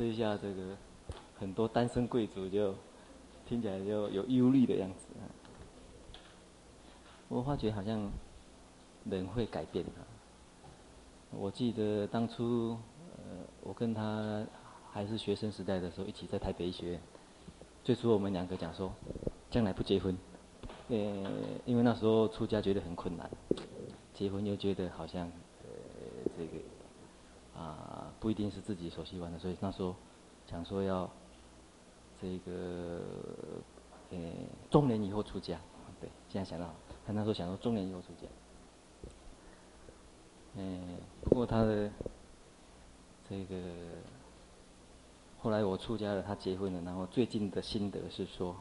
这一下这个很多单身贵族就听起来就有忧虑的样子。我发觉好像人会改变啊。我记得当初呃，我跟他还是学生时代的时候，一起在台北医学院。最初我们两个讲说，将来不结婚，呃，因为那时候出家觉得很困难，结婚又觉得好像呃这个不一定是自己所喜欢的，所以那时候讲说要这个呃中年以后出家，对，现在想到，他那时候想说中年以后出家，嗯，不过他的这个。后来我出家了，他结婚了，然后最近的心得是说，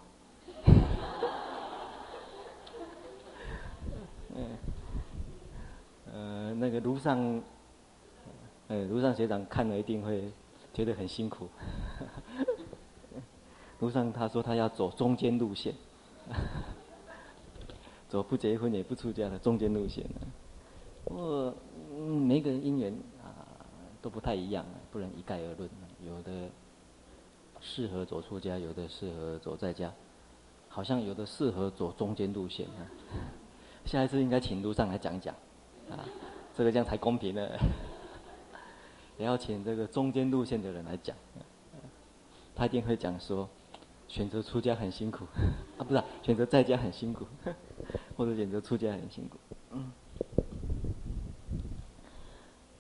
嗯，呃，那个路上，呃，卢上学长看了一定会觉得很辛苦。卢上他说他要走中间路线，走不结婚也不出家的中间路线。不过，嗯，每个人姻缘啊都不太一样，不能一概而论，有的。适合走出家，有的适合走在家，好像有的适合走中间路线。下一次应该请卢上来讲讲，啊，这个这样才公平呢。也要请这个中间路线的人来讲，他一定会讲说，选择出家很辛苦，啊，不是，选择在家很辛苦，或者选择出家很辛苦。嗯，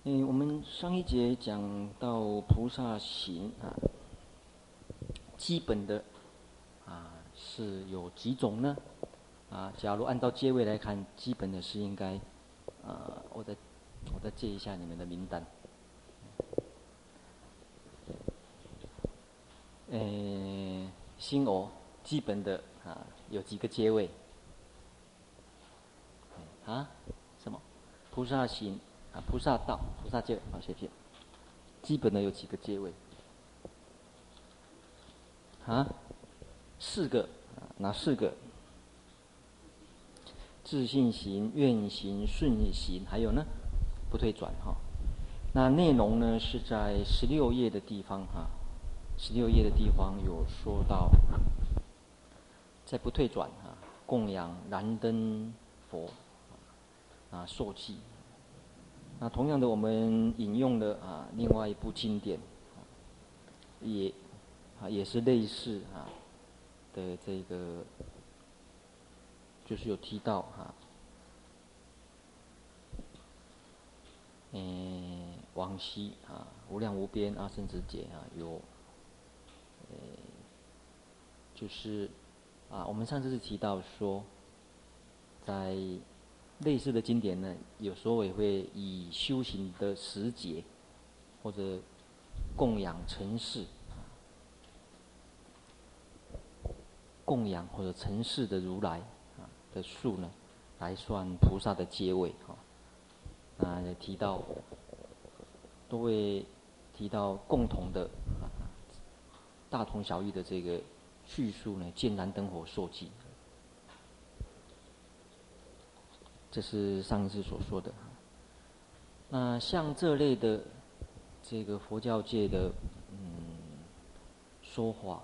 嗯，我们上一节讲到菩萨行啊。基本的啊是有几种呢？啊，假如按照阶位来看，基本的是应该，啊，我再我再借一下你们的名单。呃，心偶基本的啊有几个阶位？啊？什么？菩萨行啊，菩萨道，菩萨戒，啊，谢谢。基本的有几个阶位？啊，四个，哪四个？自信行、愿行、顺行，还有呢，不退转哈。那内容呢是在十六页的地方哈，十六页的地方有说到，在不退转啊，供养燃灯佛啊，受记。那同样的，我们引用了啊另外一部经典，也。啊，也是类似啊的这个，就是有提到哈，嗯，往昔啊，无量无边阿僧只劫啊，有，就是啊，我们上次是提到说，在类似的经典呢，有时候也会以修行的时节或者供养尘世。供养或者尘世的如来啊的数呢，来算菩萨的阶位哈。啊，也提到都会提到共同的，大同小异的这个叙述呢，见燃灯火受记。这是上一次所说的。那像这类的这个佛教界的嗯说法。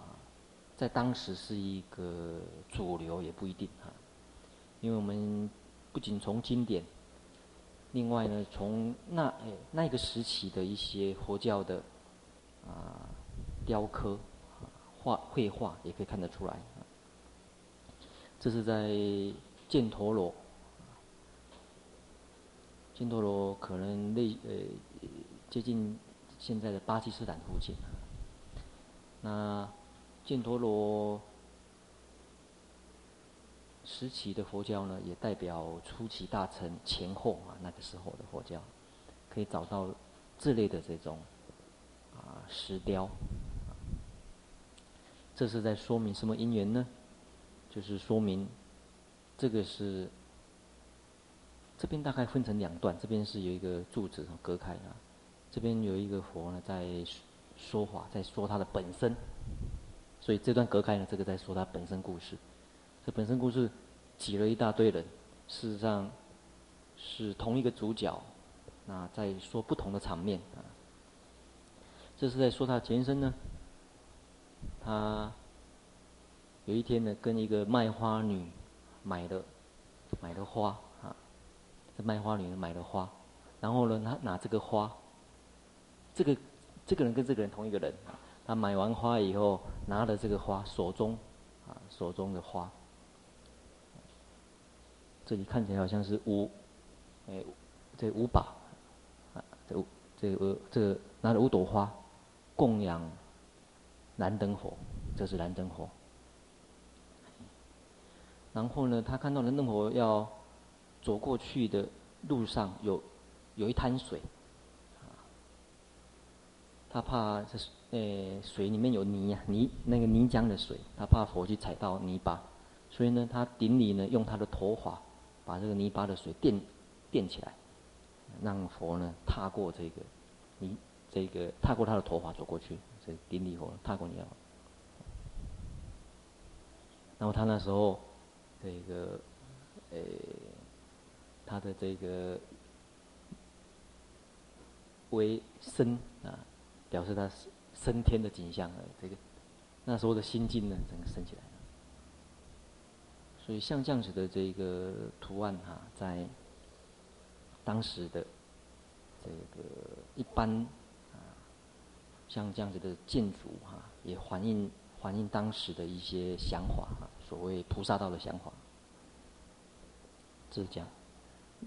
在当时是一个主流，也不一定哈，因为我们不仅从经典，另外呢，从那那个时期的一些佛教的啊雕刻、画绘画也可以看得出来。这是在犍陀罗，犍陀罗可能类呃接近现在的巴基斯坦附近，那。犍陀罗时期的佛教呢，也代表初期大乘前后啊，那个时候的佛教，可以找到这类的这种啊石雕。这是在说明什么因缘呢？就是说明这个是这边大概分成两段，这边是有一个柱子隔开啊，这边有一个佛呢在说法，在说他的本身。所以这段隔开呢，这个在说他本身故事。这本身故事挤了一大堆人，事实上是同一个主角，那在说不同的场面啊。这这是在说他前身呢。他有一天呢，跟一个卖花女买的买的花啊，这卖花女买的花，然后呢，他拿这个花，这个这个人跟这个人同一个人啊，他买完花以后，拿了这个花，手中啊手中的花，这里看起来好像是五，哎，这五把啊，这五这个这个拿了五朵花。供养燃灯佛，这是燃灯佛。然后呢，他看到燃灯佛要走过去的路上有有一滩水，他怕这是呃水里面有泥呀泥那个泥浆的水，他怕佛去踩到泥巴，所以呢，他顶礼呢用他的头发把这个泥巴的水垫垫起来，让佛呢踏过这个泥。这个踏过他的头发走过去，这顶礼佛踏过你了。然后他那时候，这个，呃，他的这个为升啊，表示他升天的景象啊，这个那时候的心境呢，整个升起来了。所以像这样子的这个图案哈、啊，在当时的这个一般。像这样子的建筑哈，也反映反映当时的一些想法哈，所谓菩萨道的想法。这是讲，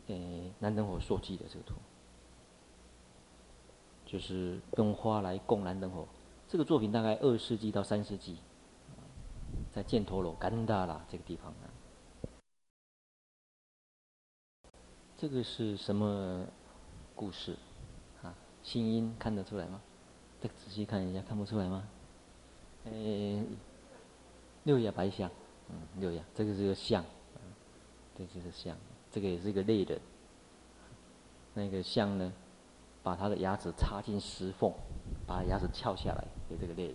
诶，燃灯火所记的这个图，就是用花来供燃灯火。这个作品大概二世纪到三世纪，在犍陀罗甘达拉这个地方啊。这个是什么故事？啊，新音看得出来吗？再仔细看一下，看不出来吗？呃、六牙白象，嗯，六牙，这个是个象，这就是象，这个也是一个类人。那个象呢，把他的牙齿插进石缝，把牙齿撬下来给这个类人。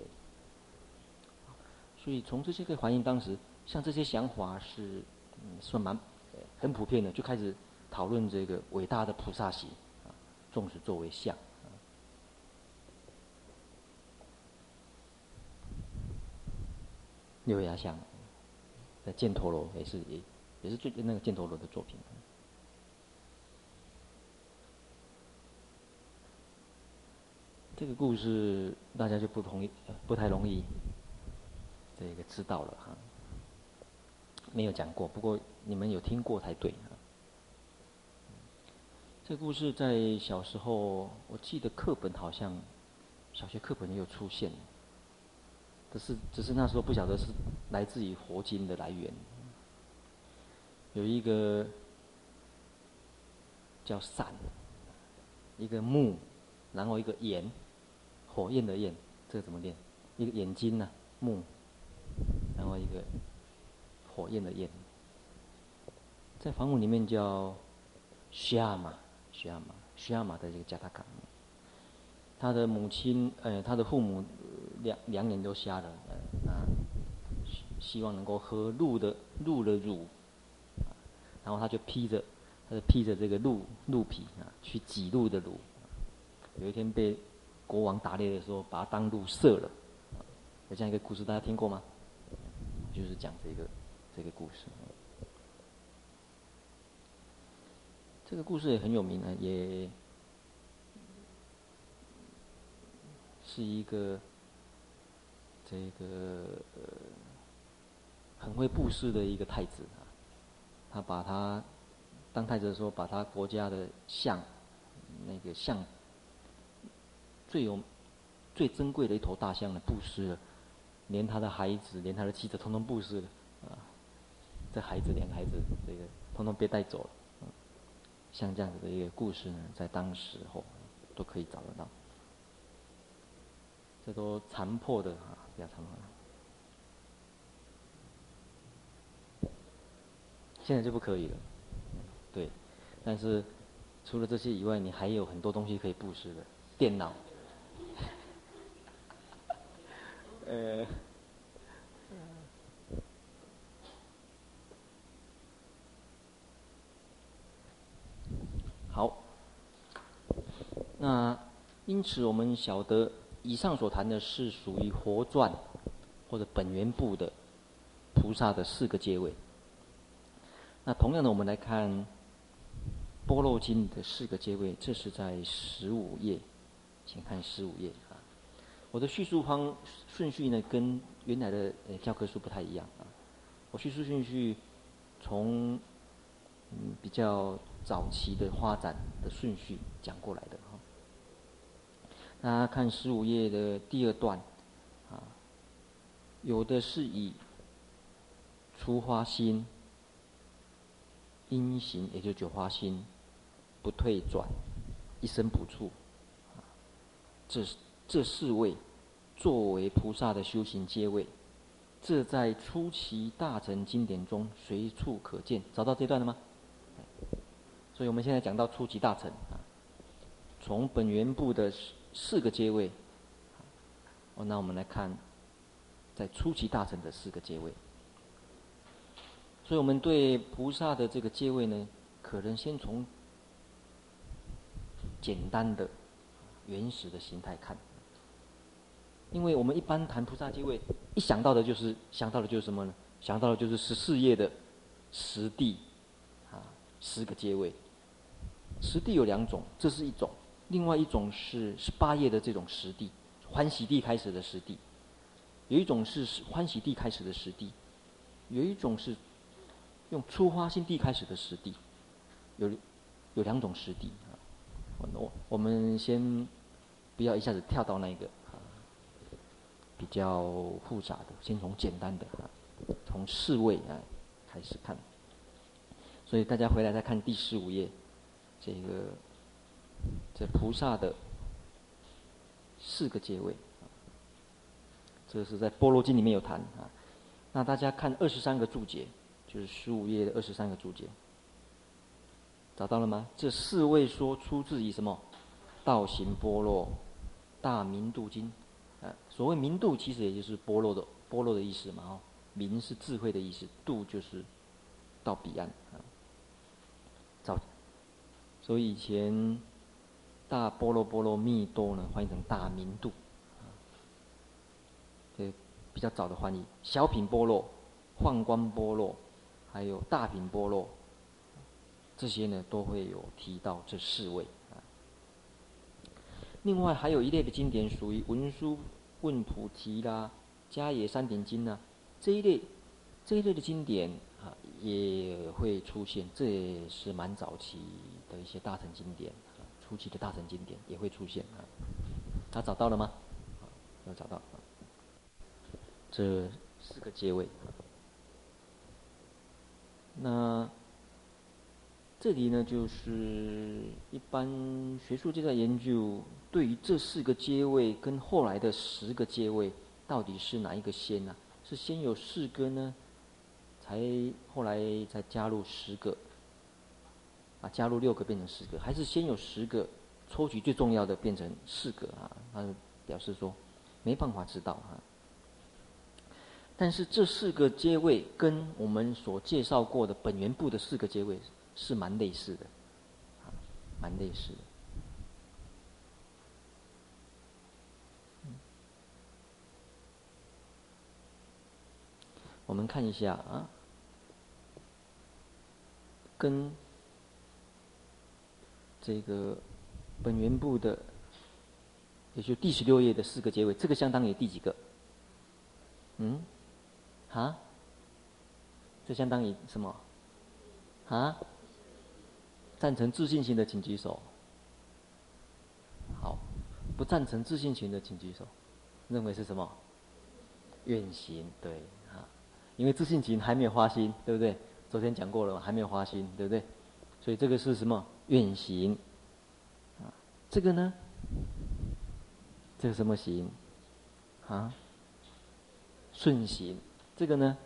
所以从这些可以反映当时，像这些想法是，嗯，算蛮很普遍的，就开始讨论这个伟大的菩萨行，啊，重视作为象。六牙像，在犍陀罗也是也也是最那个犍陀罗的作品。这个故事大家就不同意，不太容易这个知道了哈。没有讲过，不过你们有听过才对啊。这个故事在小时候，我记得课本好像小学课本也有出现。只是，只是那时候不晓得是来自于佛经的来源。有一个叫伞，一个木，然后一个焰，火焰的焰，这个怎么念？一个眼睛呢、啊？木，然后一个火焰的焰，在梵文里面叫须亚玛，须亚玛，须亚玛的这个加达卡。他的母亲，呃，他的父母。两两眼都瞎了，呃，啊，希望能够喝鹿的鹿的乳，然后他就披着，他就披着这个鹿鹿皮啊，去挤鹿的乳。有一天被国王打猎的时候，把它当鹿射了。有这样一个故事，大家听过吗？就是讲这个这个故事。这个故事也很有名啊，也是一个。这个呃，很会布施的一个太子啊，他把他当太子的时候，把他国家的象，那个象最有最珍贵的一头大象呢，布施了，连他的孩子，连他的妻子，通通布施了啊。这孩子，两个孩子，这个通通被带走了。像这样子的一个故事呢，在当时候都可以找得到。这都残破的啊，比较残破。现在就不可以了，对。但是除了这些以外，你还有很多东西可以布施的，电脑。呃，好。那因此我们晓得。以上所谈的是属于活传或者本源部的菩萨的四个阶位。那同样的，我们来看《般若经》的四个阶位，这是在十五页，请看十五页啊。我的叙述方顺序呢，跟原来的呃教科书不太一样啊。我叙述顺序从嗯比较早期的发展的顺序讲过来的。大家看十五页的第二段，啊，有的是以初发心、因行，也就九花心，不退转，一生补处，啊，这这四位作为菩萨的修行阶位，这在初期大乘经典中随处可见。找到这段了吗？所以我们现在讲到初级大乘啊，从本源部的。四个阶位，哦，那我们来看，在初期大乘的四个阶位。所以我们对菩萨的这个阶位呢，可能先从简单的、原始的形态看，因为我们一般谈菩萨阶位，一想到的就是想到的就是什么呢？想到的就是十四页的十地，啊，十个阶位。十地有两种，这是一种。另外一种是十八页的这种实地，欢喜地开始的实地；有一种是欢喜地开始的实地；有一种是用初发心地开始的实地。有有两种实地啊。我我们先不要一下子跳到那个啊比较复杂的，先从简单的啊，从四位啊开始看。所以大家回来再看第十五页这个。菩萨的四个阶位，这是在《般若经》里面有谈啊。那大家看二十三个注解，就是十五页的二十三个注解，找到了吗？这四位说出自于什么？《道行般若大明度经》啊。所谓明度，其实也就是般若的般若的意思嘛。哦，明是智慧的意思，度就是到彼岸啊。早，所以以前。大波罗波罗蜜多呢，翻译成大明度，啊，这比较早的翻译。小品波罗、幻观般若，还有大品波罗，这些呢都会有提到这四位。另外还有一类的经典属于文殊问菩提啦、迦叶三点经呢，这一类这一类的经典啊也会出现，这也是蛮早期的一些大乘经典。初期的大乘经典也会出现啊，他找到了吗？有找到。这四个阶位。那这里呢，就是一般学术界在研究，对于这四个阶位跟后来的十个阶位，到底是哪一个先呢？是先有四个呢，才后来才加入十个？啊，加入六个变成十个，还是先有十个抽取最重要的变成四个啊？他表示说没办法知道啊。但是这四个阶位跟我们所介绍过的本源部的四个阶位是蛮类似的，啊，蛮类似的。我们看一下啊，跟。这个本源部的，也就第十六页的四个结尾，这个相当于第几个？嗯？啊？这相当于什么？啊？赞成自信型的请举手。好，不赞成自信型的请举手。认为是什么？愿行，对啊，因为自信型还没有发心，对不对？昨天讲过了，还没有发心，对不对？所以这个是什么？运行，啊，这个呢？这个什么行？啊？顺行，这个呢？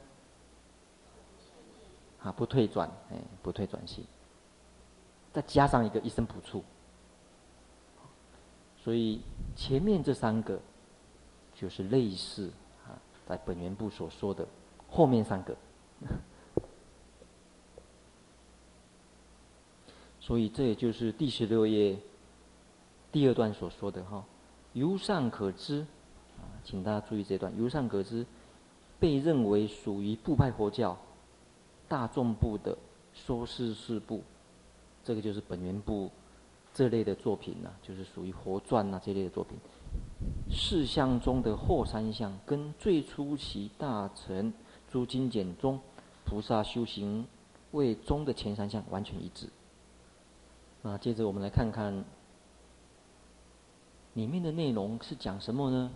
啊，不退转，哎，不退转行。再加上一个一生补处，所以前面这三个就是类似啊，在本源部所说的后面三个。所以这也就是第十六页第二段所说的哈，由上可知，啊，请大家注意这段，由上可知，被认为属于部派佛教大众部的说事事部，这个就是本源部这类的作品呢、就是属于佛传啊这类的作品。四相中的后三相，跟最初期大乘诸经典中菩萨修行为宗的前三相完全一致。那接着我们来看看里面的内容是讲什么呢？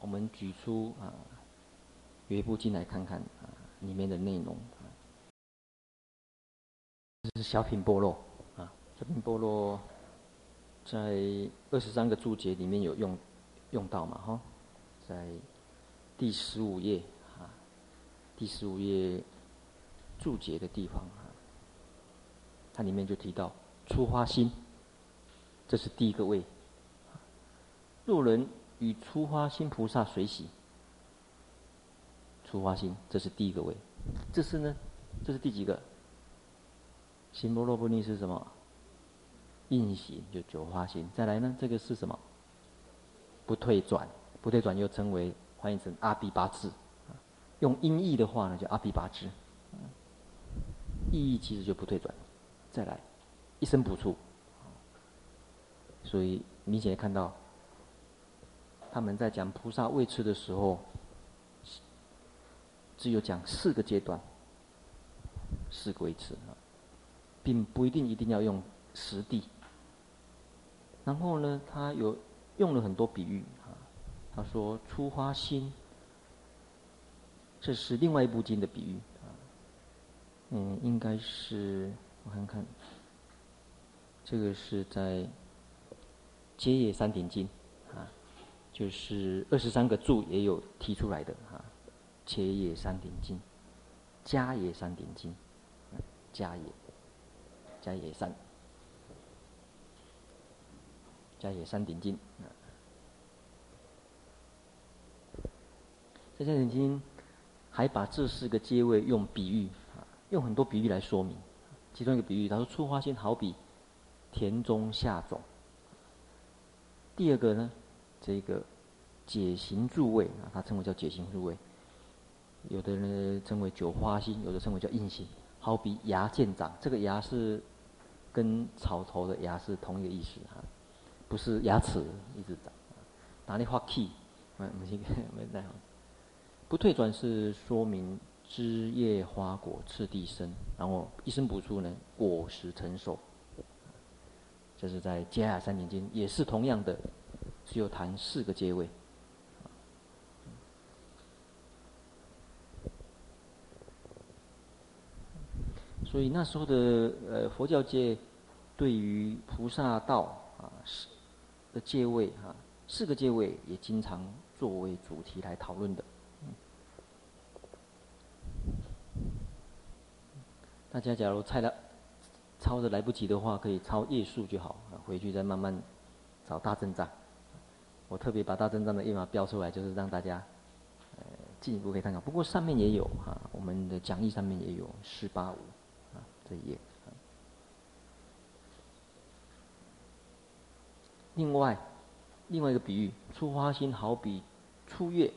我们举出啊有一部经来看看啊里面的内容。这是小品般若啊，小品般若在二十三个注解里面有用用到嘛哈，在第十五页啊，第十五页注解的地方啊，它里面就提到。初发心，这是第一个位。若人与初发心菩萨随喜，初发心，这是第一个位。这是呢，这是第几个？心波若波尼是什么？印行就九发心。再来呢，这个是什么？不退转，不退转又称为翻译成阿鞞跋致。用音译的话呢，叫阿鞞跋致。意义其实就不退转。再来。一生不处，所以明显看到，他们在讲菩萨位次的时候，只有讲四个阶段，四个位次啊，并不一定一定要用实地。然后呢，他有用了很多比喻啊，他说初花心，这是另外一部经的比喻啊，嗯，应该是我看看。这个是在《迦叶三点经》啊，就是二十三个注也有提出来的啊，《迦叶三点经》，《迦叶三点经》，迦叶，迦业三，迦叶三点经啊，在《三点经》还把这四个阶位用比喻啊，用很多比喻来说明。其中一个比喻，他说初发心好比。田中下种。第二个呢，这个解行住位啊，它称为叫解行住位。有的人称为九花心，有的称为叫应行。好比芽渐长，这个芽是跟草头的芽是同一个意思哈，不是牙齿一直长。哪里发气？没没没在。不退转是说明枝叶花果次第生，然后一生补处呢，果实成熟。这是在《迦叶三年经》，也是同样的，只有谈四个阶位。所以那时候的呃佛教界，对于菩萨道啊四的阶位啊，四个阶位也经常作为主题来讨论的。大家假如猜了。抄的来不及的话，可以抄页数就好，回去再慢慢找大正藏。我特别把大正藏的页码标出来，就是让大家呃进一步可以参考。不过上面也有哈，我们的讲义上面也有四八五啊这一页。另外，另外一个比喻，初花心好比初月。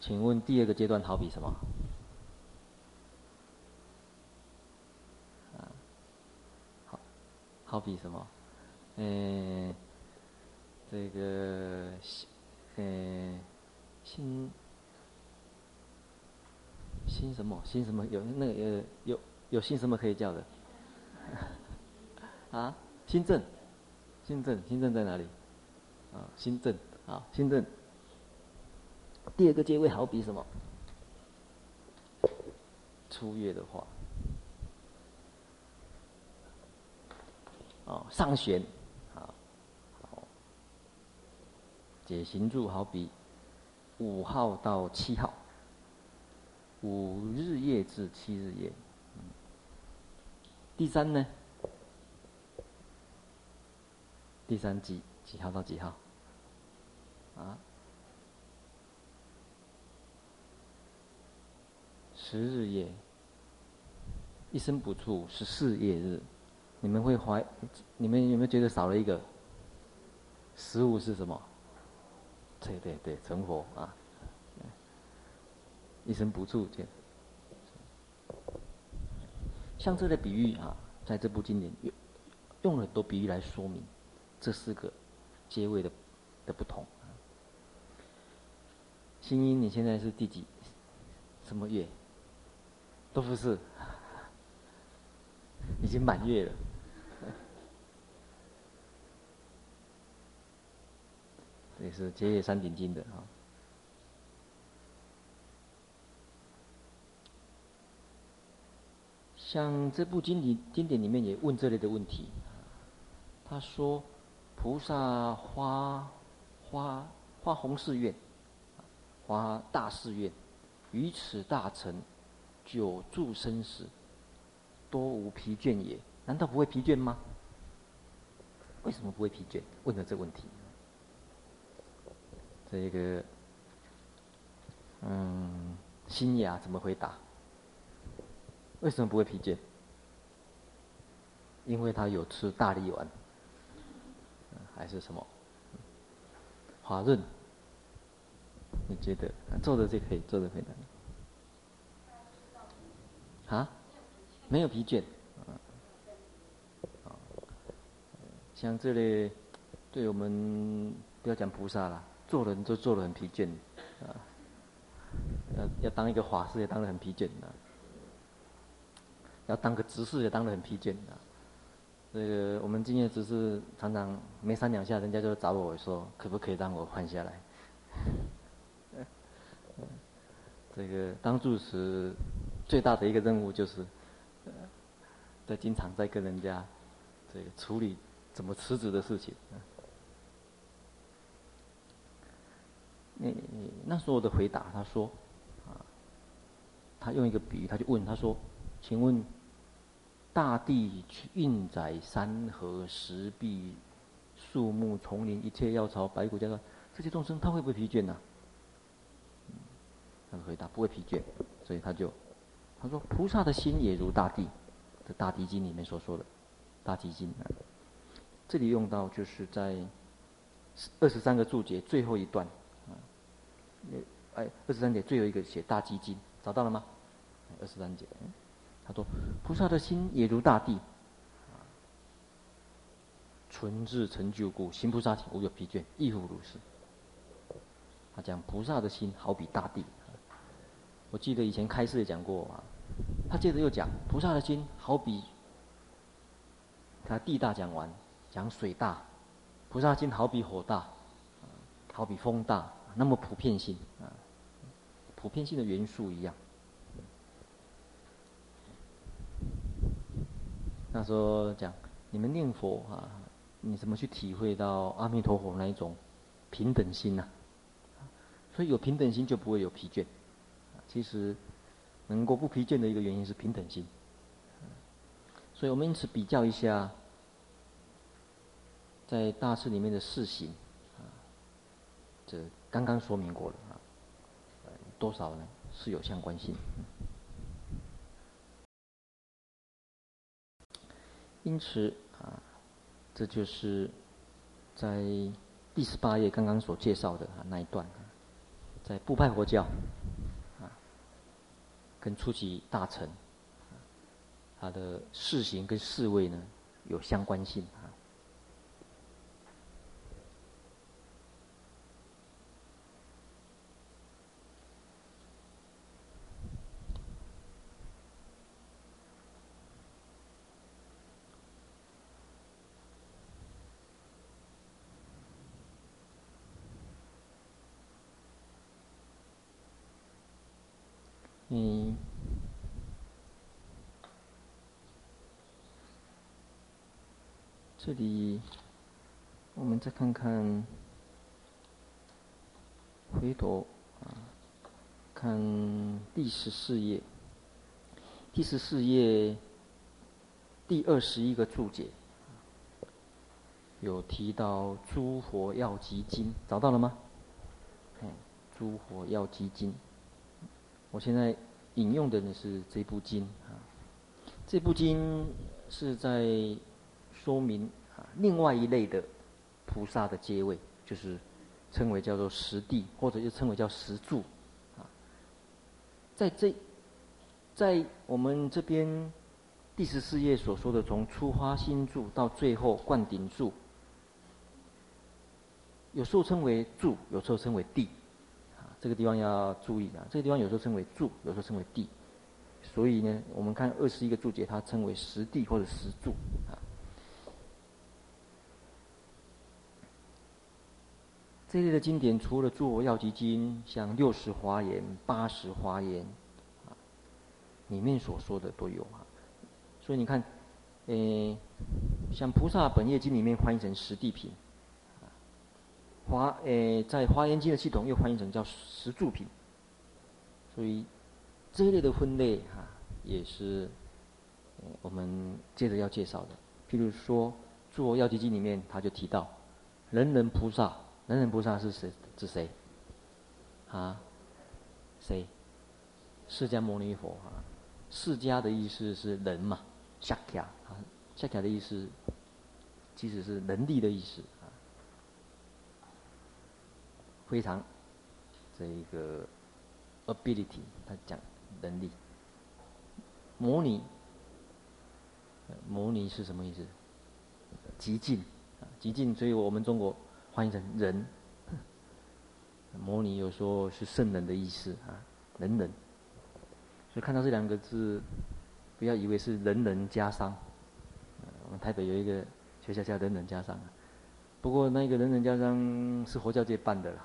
请问第二个阶段好比什么？好比什么？嗯，这个，嗯，心，心什么？心什么？有那个有有有姓什么可以叫的？啊？心正，心正，心正在哪里？啊，心正，啊，心正。第二个阶位好比什么？初月的话。哦，上弦，好，好，解行住好比五号到七号，五日夜至七日夜。第三呢？第三几几号到几号？啊？十日夜，一生不处十四夜日。你们会怀，你们有没有觉得少了一个？食物是什么？对对对，成佛啊！一生不住见。像这类比喻啊，在这部经典用用了很多比喻来说明这四个阶位的的不同。新音，你现在是第几？什么月？都不是，已经满月了。这也是《结业三顶经》的啊。像这部经典经典里面也问这类的问题，他说：“菩萨发发发弘誓愿，发大誓愿，于此大成久住生死，多无疲倦也。难道不会疲倦吗？为什么不会疲倦？问了这个问题。这个，嗯，心雅怎么回答？为什么不会疲倦？因为他有吃大力丸，还是什么？华润，你觉得？坐着就可以，坐着回答。啊？没有疲倦。啊，像这类，对我们不要讲菩萨了。做人就做得很疲倦，啊，要要当一个法师也当得很疲倦的，要当个执事也当得很疲倦的。这个我们今天只是常常没三两下，人家就找我说，可不可以让我换下来？这个当住持最大的一个任务就是，在经常在跟人家这个处理怎么辞职的事情。那那时候的回答，他说，啊，他用一个比喻，他就问他说，请问，大地去运载山河石壁、树木丛林一切药草白骨家说这些众生他会不会疲倦呢？他的回答不会疲倦，所以他就他说菩萨的心也如大地，这《大地经》里面所说的，《大地经》啊，这里用到就是在二十三个注解最后一段。哎，二十三节最后一个写大基金，找到了吗？二十三节，他说：“菩萨的心也如大地，纯自成就故，行菩萨行无有疲倦，亦复如是。”他讲菩萨的心好比大地。我记得以前开示也讲过啊。他接着又讲菩萨的心好比，他地大讲完，讲水大，菩萨心好比火大，好比风大。那么普遍性啊，普遍性的元素一样。那时候讲，你们念佛啊，你怎么去体会到阿弥陀佛那一种平等心呢？所以有平等心就不会有疲倦。其实能够不疲倦的一个原因是平等心。所以我们因此比较一下，在大师里面的四行啊，这。刚刚说明过了啊，多少呢？是有相关性。因此啊，这就是在第十八页刚刚所介绍的那一段，在部派佛教啊，跟初级大乘，它的事行跟事位呢有相关性啊。嗯，这里我们再看看，回头啊，看第十四页，第十四页第二十一个注解，有提到《诸佛要集经》，找到了吗？《诸佛要集经》。我现在引用的呢是这部经啊，这部经是在说明另外一类的菩萨的阶位，就是称为叫做十地，或者就称为叫十住，啊，在这，在我们这边第十四页所说的，从初发心住到最后灌顶住，有时候称为住，有时候称为地，啊，这个地方要注意啊，这个地方有时候称为住，有时候称为地。所以呢，我们看二十一个注解，它称为十地或者十住啊。这类的经典，除了《诸佛药集经》，像六十华严、八十华严啊，里面所说的都有啊。所以你看，诶，像《菩萨本业经》里面翻译成十地品，华诶在《华严经》的系统又翻译成叫十住品，所以。这一类的分类哈、也是我们接着要介绍的。譬如说，《诸佛药集经》里面他就提到，人人菩萨，人人菩萨是谁？指谁？啊？谁？释迦牟尼佛啊？释迦的意思是人嘛？萨迦啊，萨迦的意思其实是能力的意思啊，非常这一个 ability，他讲。能力，摩尼，摩尼是什么意思？极尽，极尽，所以我们中国翻译成人。摩尼有说是圣人的意思啊，人人。所以看到这两个字，不要以为是人人加商。我们台北有一个学校叫人人加商，不过那个人人家商是佛教界办的啦，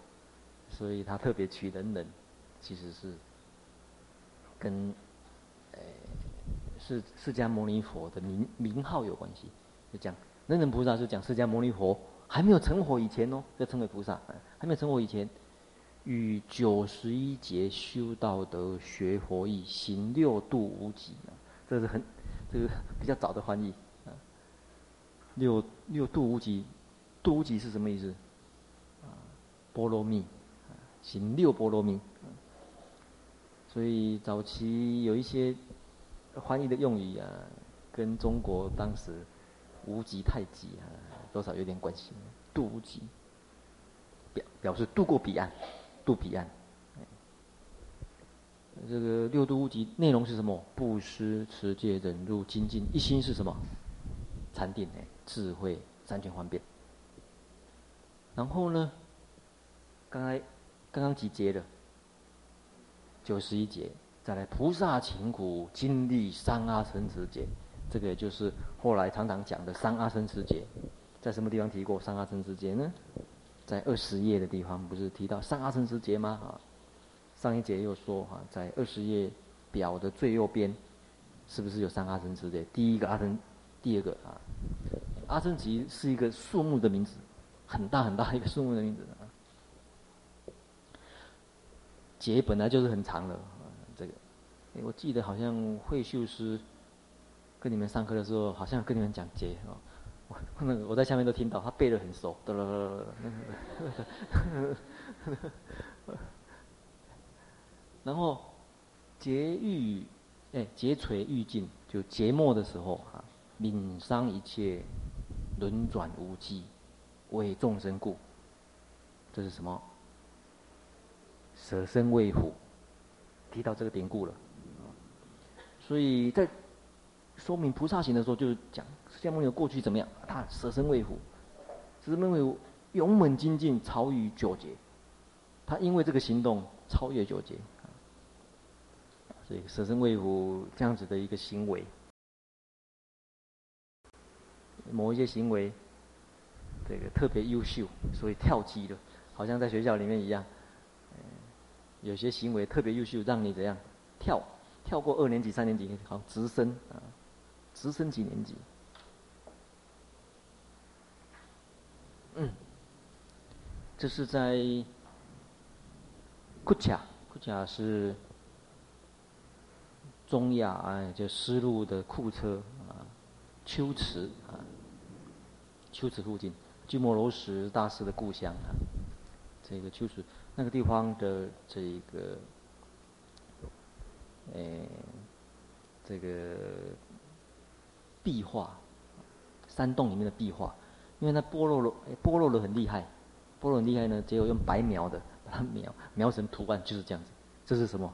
所以他特别取人人，其实是。跟，诶，是释迦牟尼佛的名名号有关系，就讲人人菩萨是讲释迦牟尼佛还没有成佛以前哦，要称为菩萨，还没有成佛以前，与九十一劫修道德学佛义行六度无极，这是很这个比较早的翻译啊。六六度无极，度无极是什么意思？啊，波罗蜜，行六波罗蜜。所以早期有一些翻译的用语啊，跟中国当时无极太极啊，多少有点关系。渡无极，表表示渡过彼岸，渡彼岸。这个六度无极内容是什么？布施、持戒、忍辱、精进，一心是什么？禅定、哎，智慧、三全方便。然后呢，刚才刚刚几节的。九十一节，再来菩萨勤苦经历三阿僧只劫，这个也就是后来常常讲的三阿僧只劫，在什么地方提过三阿僧只劫呢？在二十页的地方不是提到三阿僧只劫吗？啊，上一节又说哈，在二十页表的最右边，是不是有三阿僧只劫？第一个阿僧，第二个啊，阿僧只是一个树木的名字，很大很大一个树木的名字啊。劫本来就是很长的啊，这个，我记得好像慧秀师跟你们上课的时候，好像跟你们讲劫哦，我那个我在下面都听到，他背得很熟，然后劫欲，哎，劫垂欲尽，就劫末的时候啊，泯伤一切，轮转无际，为众生故，这是什么？舍身为虎，提到这个典故了，所以在说明菩萨行的时候，就是讲释迦牟尼过去怎么样，他舍身为虎，舍身为虎，勇猛精进，超于九劫，他因为这个行动超越九劫，所以舍身为虎这样子的一个行为，某一些行为，这个特别优秀，所以跳级了，好像在学校里面一样。有些行为特别优秀，让你怎样跳跳过二年级、三年级，好直升啊，直升几年级？嗯，这是在库恰，库恰是中亚啊，就丝路的库车啊，龟兹啊，龟兹附近，鸠摩罗什大师的故乡啊，这个龟兹。那个地方的这一个，哎，这个壁画，山洞里面的壁画，因为它剥落了，剥落了很厉害，剥落很厉害呢，只有用白描的把它描描成图案，就是这样子。这是什么？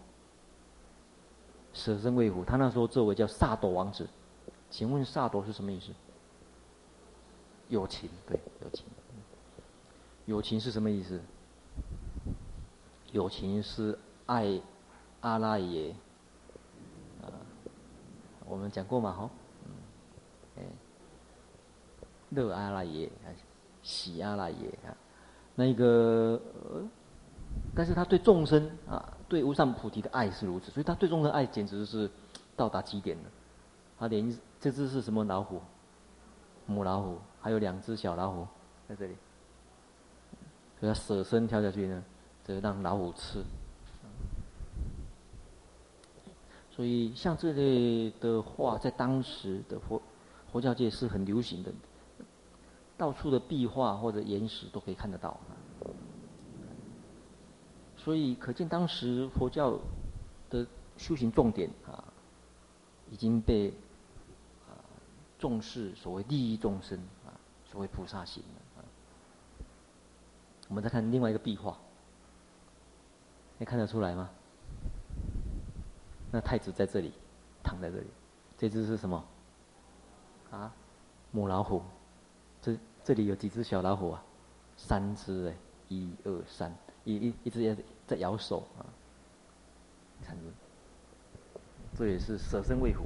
舍身为虎，他那时候作为叫萨朵王子，请问萨朵是什么意思？友情，对，友情。友情是什么意思？友情是爱阿拉耶，啊，我们讲过嘛，哈，乐阿赖耶，喜阿赖耶啊，那个呃，但是他对众生啊，对无上菩提的爱是如此，所以他对众生爱简直是到达极点了。他连这只是什么老虎？母老虎，还有两只小老虎在这里，所以他舍身跳下去呢，这让老虎吃。所以像这类的话，在当时的佛佛教界是很流行的。到处的壁画或者岩石都可以看得到，所以可见当时佛教的修行重点啊，已经被啊重视，所谓利益众生啊，所谓菩萨行了。我们再看另外一个壁画，你看得出来吗？那太子在这里，躺在这里，这只是什么？啊，母老虎，这。里有几只小老虎啊？三只哎，一二三，一一一只在在咬手啊。看着，这也是舍身为虎。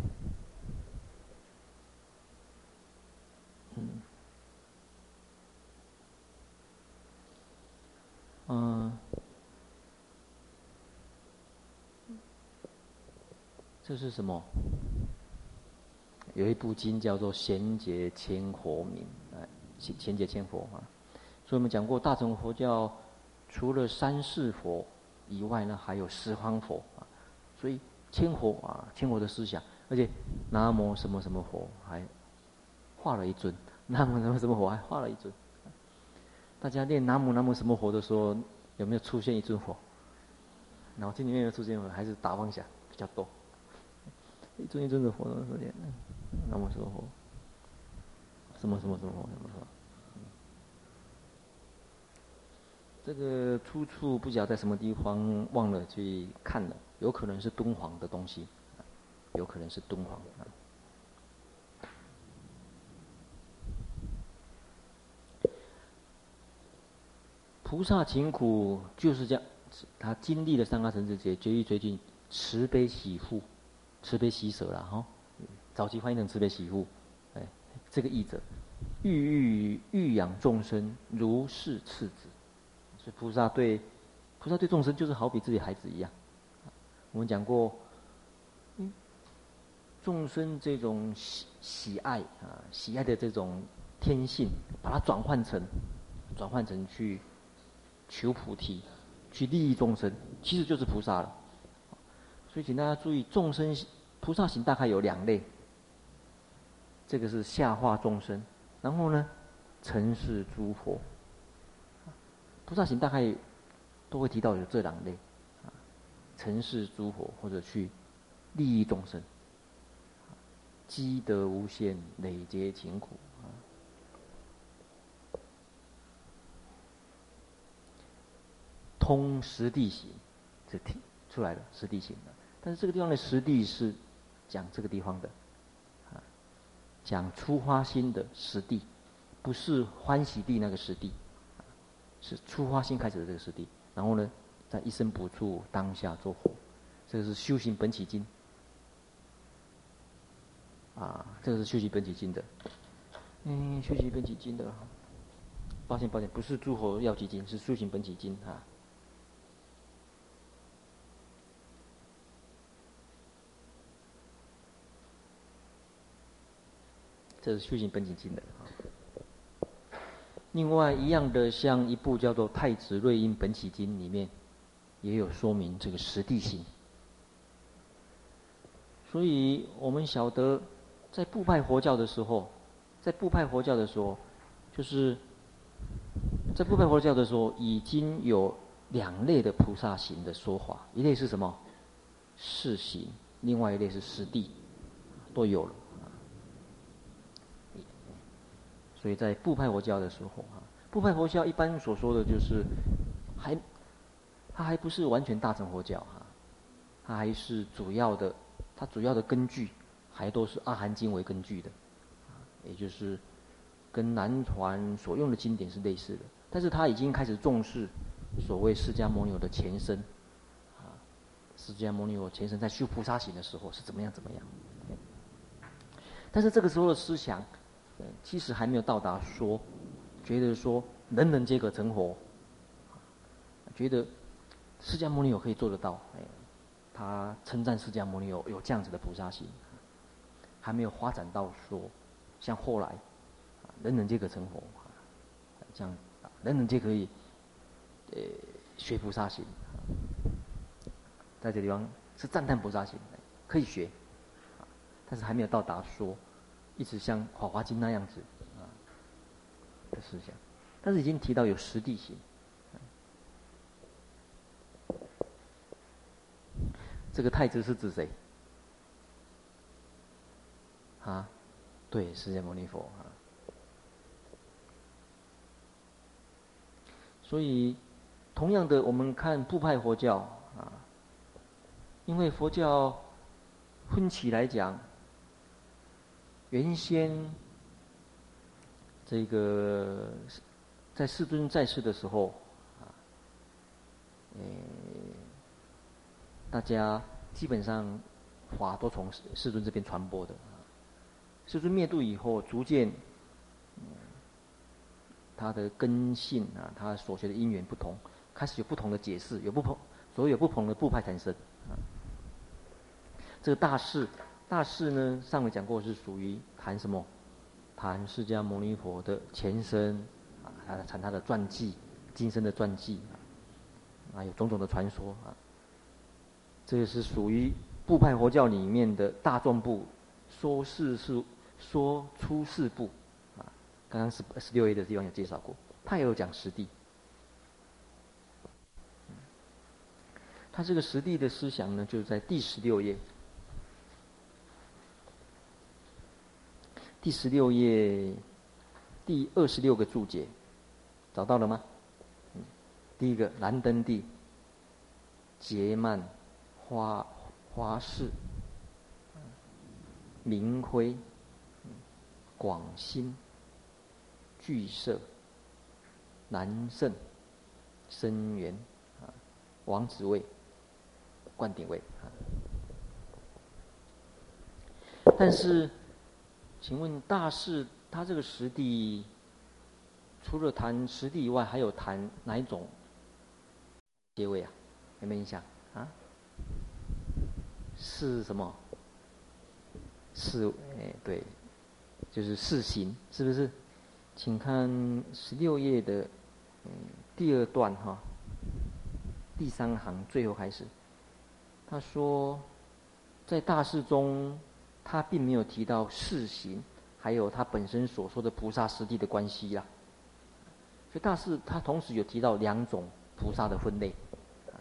嗯，嗯，这是什么？有一部经叫做《贤劫千佛铭》。前前劫千佛啊，所以我们讲过，大乘佛教除了三世佛以外呢，还有十方佛啊。所以千佛啊，千佛的思想，而且南无什么什么佛还画了一尊，南无什么什么佛还画了一尊。大家念南无南无什么佛的时候，有没有出现一尊佛？脑筋里面有出现佛？还是打妄想比较多？一尊一尊的佛呢？出现，南无什么佛？什么什么什么什么什么？这个出处不晓得在什么地方，忘了去看了，有可能是敦煌的东西，有可能是敦煌。菩萨勤苦就是这样，他经历了三阿僧只劫，决意追尽，慈悲喜护，慈悲喜舍了哈。早期翻译成慈悲喜护，哎，这个译者，欲欲欲养众生，如是次子。所以菩萨对菩萨对众生就是好比自己孩子一样。我们讲过，众生这种喜喜爱啊，喜爱的这种天性，把它转换成转换成去求菩提，去利益众生，其实就是菩萨了。所以请大家注意，众生菩萨行大概有两类，这个是下化众生，然后呢，承事诸佛。菩萨行大概都会提到有这两类，啊，尘世诸佛或者去利益众生，积德无限，累劫勤苦啊。通实地行，这题出来了，实地行了。但是这个地方的实地是讲这个地方的，啊，讲初发心的实地，不是欢喜地那个实地。是出发心开始的这个实地，然后呢，在一生不住当下做佛，这个是修行本起经。啊，这个是修行本起经的，嗯，修行本起经的，抱歉抱歉，不是诸佛要集经，是修行本起经啊。这是修行本起经的。另外一样的，像一部叫做《太子瑞音本起经》里面，也有说明这个实地行。所以我们晓得，在部派佛教的时候，在部派佛教的时候，就是在部派佛教的时候，已经有两类的菩萨行的说法，一类是什么？世行，另外一类是实地，都有了。所以在部派佛教的时候啊，部派佛教一般所说的就是还，它还不是完全大乘佛教哈，它还是主要的，它主要的根据还都是阿含经为根据的，也就是跟南传所用的经典是类似的，但是它已经开始重视所谓释迦牟尼的前身，啊，释迦牟尼佛前身在修菩萨行的时候是怎么样怎么样，但是这个时候的思想，其实还没有到达说，觉得说人人皆可成佛，觉得。释迦牟尼有可以做得到，哎，他称赞释迦牟尼有有这样子的菩萨心，还没有发展到说，像后来，人人皆可成佛，这样，人人皆可以，呃，学菩萨心，在这地方是赞叹菩萨心，可以学，但是还没有到达说，一直像《法华经》那样子啊的思想，但是已经提到有实地性。这个太子是指谁？啊，对，释迦牟尼佛啊。所以，同样的，我们看部派佛教啊，因为佛教分起来讲，原先这个在世尊在世的时候啊，诶。大家基本上法都从世尊这边传播的。世尊灭度以后，逐渐，嗯他的根性啊，他所学的因缘不同，开始有不同的解释，有不同，所有不同的部派产生。啊，这个大势，大士呢，上回讲过是属于谈什么？谈释迦牟尼佛的前身啊，谈谈他的传记，今生的传记啊，有种种的传说啊。这个是属于部派佛教里面的大众部，说事是说出世部，啊，刚刚十十六页的地方有介绍过，他也有讲实地。他这个实地的思想呢，就是在第十六页，第十六页第二十六个注解，找到了吗？第一个蓝灯地，结曼。花花氏、明辉、广兴、巨社、南胜、生源、王子位、灌顶位。但是，请问大士他这个实地，除了谈实地以外，还有谈哪一种结尾啊？有没有印象啊？是什么？是哎，对，就是四行，是不是？请看十六页的第二段哈，第三行最后开始。他说，在大士中，他并没有提到世行，还有他本身所说的菩萨实地的关系呀。所以大士他同时有提到两种菩萨的分类，啊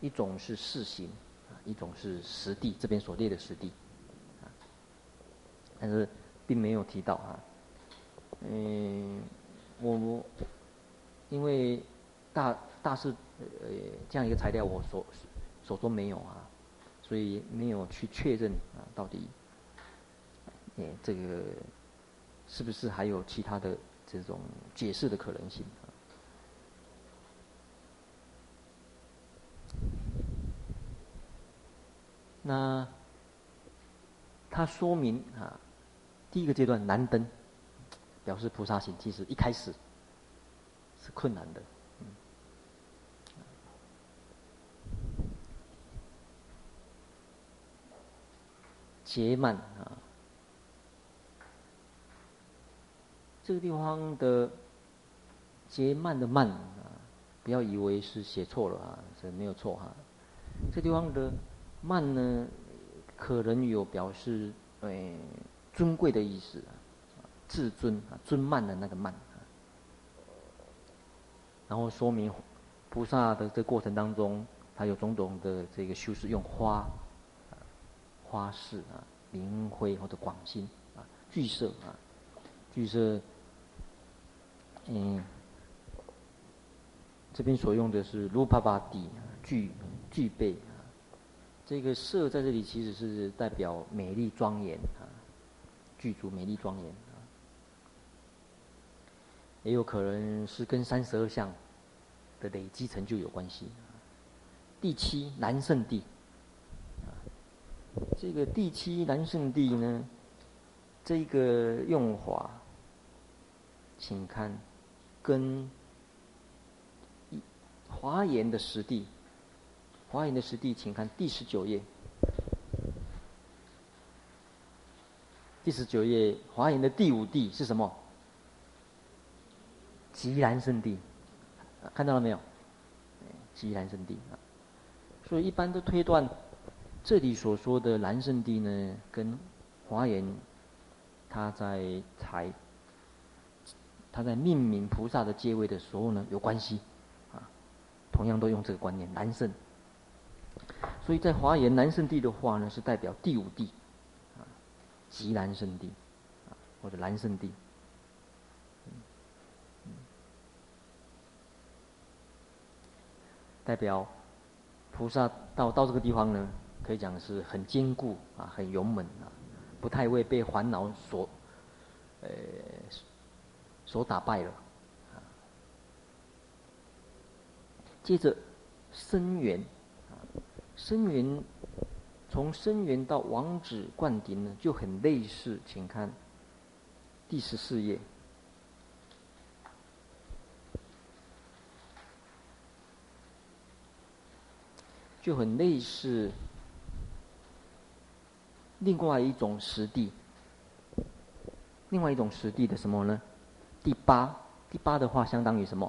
一种是世行。啊一种是实地，这边所列的实地，啊，但是并没有提到啊。嗯，我我因为大大士呃这样一个材料，我所所说没有啊，所以没有去确认啊，到底，哎，这个是不是还有其他的这种解释的可能性？那他说明啊，第一个阶段难登，表示菩萨行，其实一开始是困难的。嗯，结曼啊，这个地方的结曼的曼啊，不要以为是写错了啊，这没有错哈，这地方的。曼呢，可能有表示诶、哎、尊贵的意思啊，至尊啊，尊曼的那个曼。然后说明菩萨的这过程当中，他有种种的这个修饰，用花、花式啊、明辉或者广兴啊、巨色啊、巨色嗯，这边所用的是卢帕巴蒂具具备。啊，这个色在这里其实是代表美丽庄严啊，具足美丽庄严啊，也有可能是跟三十二相的累积成就有关系。第七南圣地，这个第七南圣地呢，这个用法，请看跟华严的实地，华严的实地，请看第十九页，第十九页华严的第五地是什么？极南圣地，看到了没有？极南圣地啊。所以一般都推断，这里所说的南圣地呢，跟华严他在才他在命名菩萨的阶位的时候呢有关系，啊，同样都用这个观念南圣。所以在华严南圣地的话呢，是代表第五地，啊，极南圣地，啊，或者南圣地，代表。菩萨到到这个地方呢，可以讲是很坚固啊，很勇猛啊，不太会被烦恼所，呃，所打败了。啊，接着声源，啊，声源从声源到王子灌顶呢，就很类似，请看第十四页。就很类似另外一种实地，另外一种实地的什么呢？第八，第八的话相当于什么？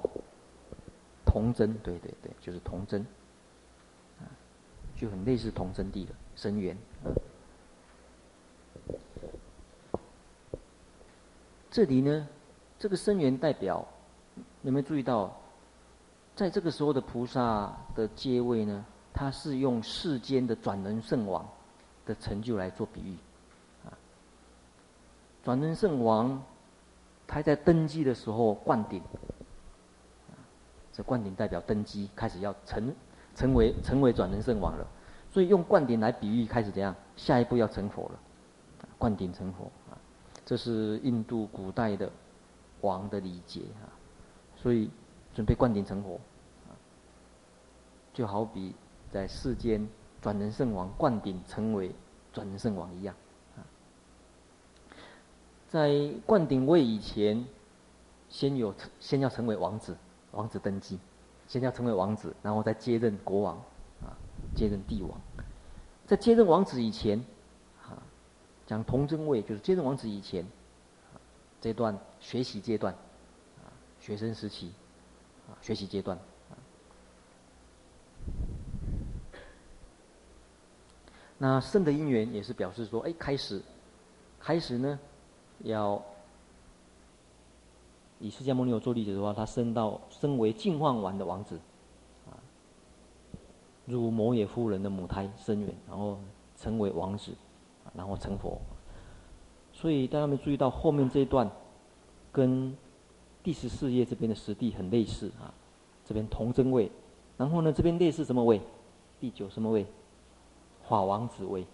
童真，对对对，就是童真，就很类似童真地的声闻。这里呢，这个声闻代表，有没有注意到，在这个时候的菩萨的阶位呢？他是用世间的转轮圣王的成就来做比喻，啊，转轮圣王他在登基的时候灌顶，这灌顶代表登基，开始要成成为成为转轮圣王了，所以用灌顶来比喻，开始怎样？下一步要成佛了，灌顶成佛。啊，这是印度古代的王的礼节。啊，所以准备灌顶成佛，啊，就好比。在世间，转轮圣王灌顶成为转轮圣王一样，在灌顶位以前，先有先要成为王子，王子登基，先要成为王子，然后再接任国王，啊，接任帝王。在接任王子以前，啊，讲童真位就是接任王子以前，这段学习阶段，啊，学生时期，啊，学习阶段。那圣的因缘也是表示说，哎，开始，开始呢，要以释迦牟尼佛做例子的话，他升到升为净饭王的王子，啊，入摩耶夫人的母胎生缘，然后成为王子，然后成佛。所以大家没注意到后面这一段，跟第十四页这边的实地很类似啊，这边童真位，然后呢这边类似什么位？第九什么位？法王子位，